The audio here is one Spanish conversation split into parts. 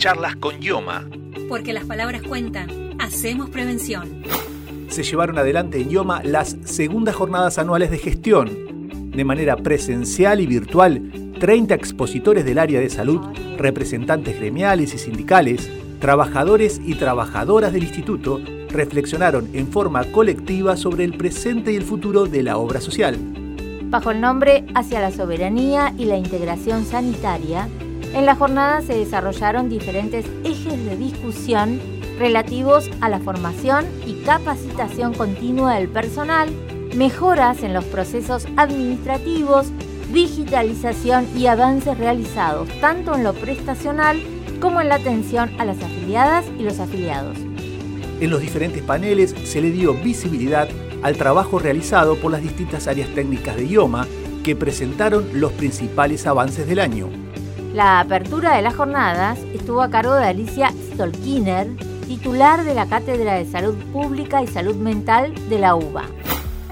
Charlas con Yoma. Porque las palabras cuentan. Hacemos prevención. Se llevaron adelante en Yoma las segundas jornadas anuales de gestión. De manera presencial y virtual, 30 expositores del área de salud, representantes gremiales y sindicales, trabajadores y trabajadoras del instituto reflexionaron en forma colectiva sobre el presente y el futuro de la obra social. Bajo el nombre Hacia la Soberanía y la Integración Sanitaria, en la jornada se desarrollaron diferentes ejes de discusión relativos a la formación y capacitación continua del personal, mejoras en los procesos administrativos, digitalización y avances realizados tanto en lo prestacional como en la atención a las afiliadas y los afiliados. En los diferentes paneles se le dio visibilidad al trabajo realizado por las distintas áreas técnicas de IOMA que presentaron los principales avances del año. La apertura de las jornadas estuvo a cargo de Alicia Stolkiner, titular de la Cátedra de Salud Pública y Salud Mental de la UBA.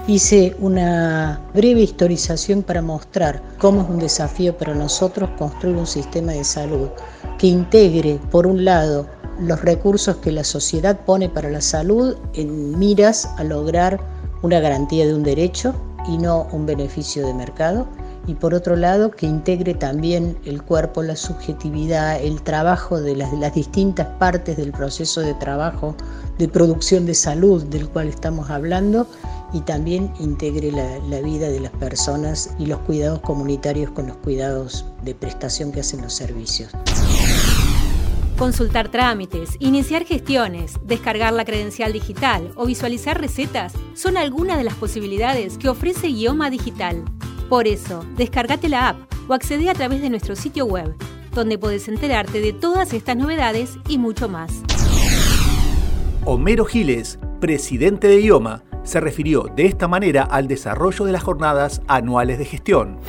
Hice una breve historización para mostrar cómo es un desafío para nosotros construir un sistema de salud que integre, por un lado, los recursos que la sociedad pone para la salud en miras a lograr una garantía de un derecho y no un beneficio de mercado y por otro lado que integre también el cuerpo, la subjetividad, el trabajo de las, distintas partes del proceso de trabajo de producción de salud del cual estamos hablando y también integre la, la, vida de las personas y los cuidados comunitarios con los cuidados de prestación que hacen los servicios. Consultar trámites, iniciar gestiones, descargar la credencial digital o visualizar recetas son algunas de las posibilidades que ofrece Idioma Digital. Por eso, descargate la app o accede a través de nuestro sitio web, donde puedes enterarte de todas estas novedades y mucho más. Homero Giles, presidente de IOMA, se refirió de esta manera al desarrollo de las jornadas anuales de gestión.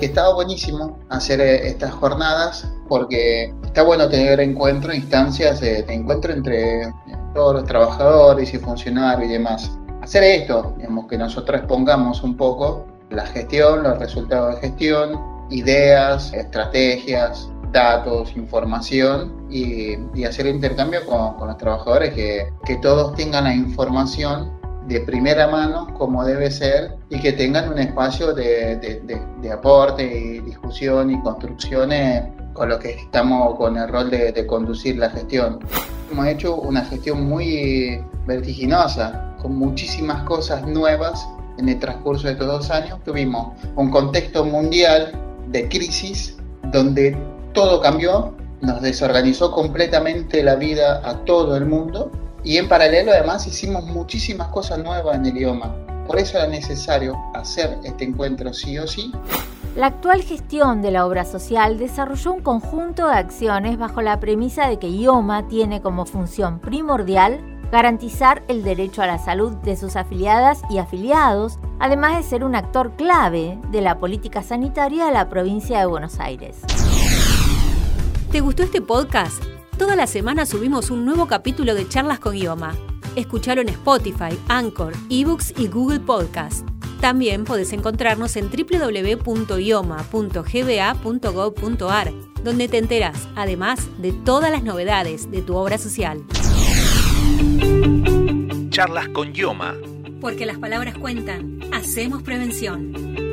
Estaba buenísimo hacer estas jornadas porque está bueno tener encuentro, instancias de, de encuentro entre todos los trabajadores y funcionarios y demás. Hacer esto, digamos, que nosotros pongamos un poco la gestión, los resultados de gestión, ideas, estrategias, datos, información y, hacer intercambio con, los trabajadores, que, que, todos tengan la información de primera mano como debe ser y que tengan un espacio de, de, de, de aporte y discusión y construcciones con lo que estamos con el rol de conducir la gestión. Hemos hecho una gestión muy vertiginosa, con muchísimas cosas nuevas en el transcurso de estos dos años tuvimos un contexto mundial de crisis donde todo cambió, nos desorganizó completamente la vida a todo el mundo y en paralelo además hicimos muchísimas cosas nuevas en el idioma. Por eso era necesario hacer este encuentro sí o sí. La actual gestión de la obra social desarrolló un conjunto de acciones bajo la premisa de que IOMA tiene como función primordial garantizar el derecho a la salud de sus afiliadas y afiliados, además de ser un actor clave de la política sanitaria de la provincia de Buenos Aires. ¿Te gustó este podcast? Toda la semana subimos un nuevo capítulo de Charlas con Ioma. Escucharon Spotify, Anchor, eBooks y Google Podcast. También podés encontrarnos en www.ioma.gba.gov.ar, donde te enteras, además, de todas las novedades de tu obra social. Charlas con Yoma. Porque las palabras cuentan. Hacemos prevención.